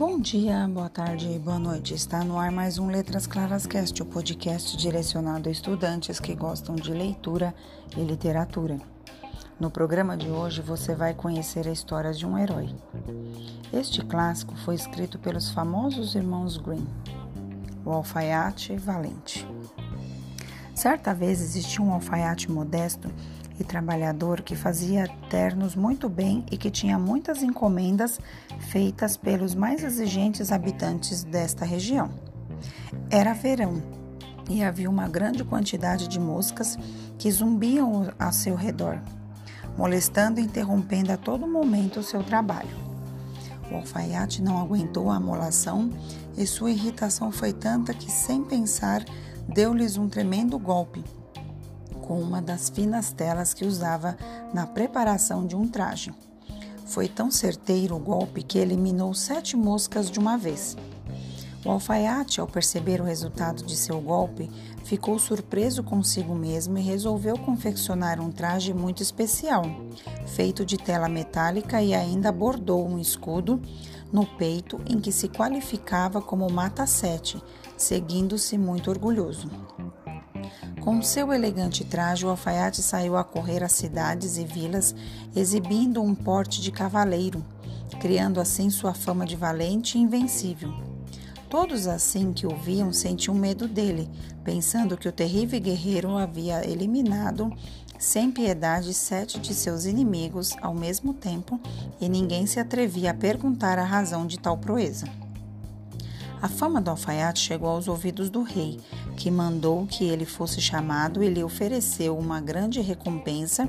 Bom dia, boa tarde e boa noite. Está no ar mais um Letras Claras Cast, o podcast direcionado a estudantes que gostam de leitura e literatura. No programa de hoje você vai conhecer a história de um herói. Este clássico foi escrito pelos famosos irmãos Grimm, o alfaiate valente. Certa vez existia um alfaiate modesto e trabalhador que fazia ternos muito bem e que tinha muitas encomendas feitas pelos mais exigentes habitantes desta região. Era verão e havia uma grande quantidade de moscas que zumbiam a seu redor, molestando e interrompendo a todo momento o seu trabalho. O alfaiate não aguentou a amolação e sua irritação foi tanta que, sem pensar, deu-lhes um tremendo golpe com uma das finas telas que usava na preparação de um traje. Foi tão certeiro o golpe que eliminou sete moscas de uma vez. O alfaiate, ao perceber o resultado de seu golpe, ficou surpreso consigo mesmo e resolveu confeccionar um traje muito especial, feito de tela metálica e ainda bordou um escudo no peito em que se qualificava como mata-sete, seguindo-se muito orgulhoso. Com seu elegante traje, o alfaiate saiu a correr às cidades e vilas, exibindo um porte de cavaleiro, criando assim sua fama de valente e invencível. Todos assim que o viam sentiam medo dele, pensando que o terrível guerreiro havia eliminado sem piedade sete de seus inimigos ao mesmo tempo, e ninguém se atrevia a perguntar a razão de tal proeza. A fama do alfaiate chegou aos ouvidos do rei, que mandou que ele fosse chamado e lhe ofereceu uma grande recompensa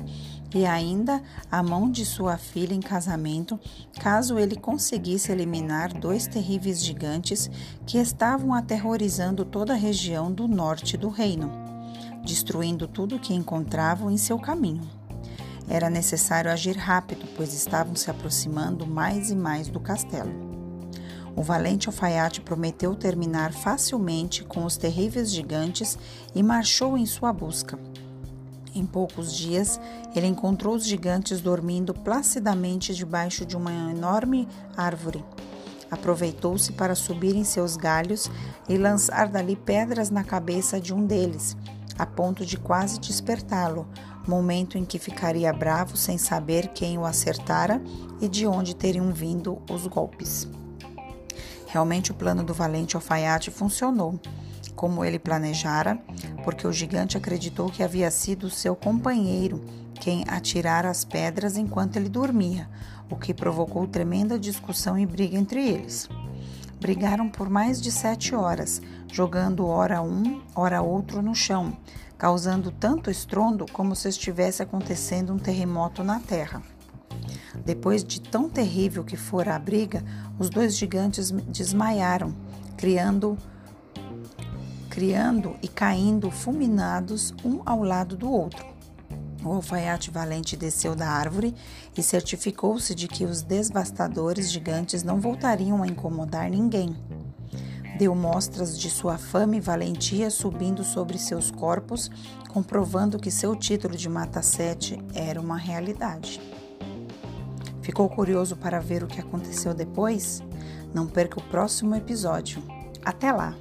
e ainda a mão de sua filha em casamento, caso ele conseguisse eliminar dois terríveis gigantes que estavam aterrorizando toda a região do norte do reino, destruindo tudo que encontravam em seu caminho. Era necessário agir rápido, pois estavam se aproximando mais e mais do castelo. O valente alfaiate prometeu terminar facilmente com os terríveis gigantes e marchou em sua busca. Em poucos dias, ele encontrou os gigantes dormindo placidamente debaixo de uma enorme árvore. Aproveitou-se para subir em seus galhos e lançar dali pedras na cabeça de um deles, a ponto de quase despertá-lo, momento em que ficaria bravo sem saber quem o acertara e de onde teriam vindo os golpes. Realmente o plano do valente alfaiate funcionou, como ele planejara, porque o gigante acreditou que havia sido seu companheiro quem atirara as pedras enquanto ele dormia, o que provocou tremenda discussão e briga entre eles. Brigaram por mais de sete horas, jogando ora um, ora outro no chão, causando tanto estrondo como se estivesse acontecendo um terremoto na terra. Depois de tão terrível que fora a briga, os dois gigantes desmaiaram, criando criando e caindo fulminados um ao lado do outro. O alfaiate valente desceu da árvore e certificou-se de que os devastadores gigantes não voltariam a incomodar ninguém. Deu mostras de sua fama e valentia subindo sobre seus corpos, comprovando que seu título de mata-sete era uma realidade. Ficou curioso para ver o que aconteceu depois? Não perca o próximo episódio. Até lá!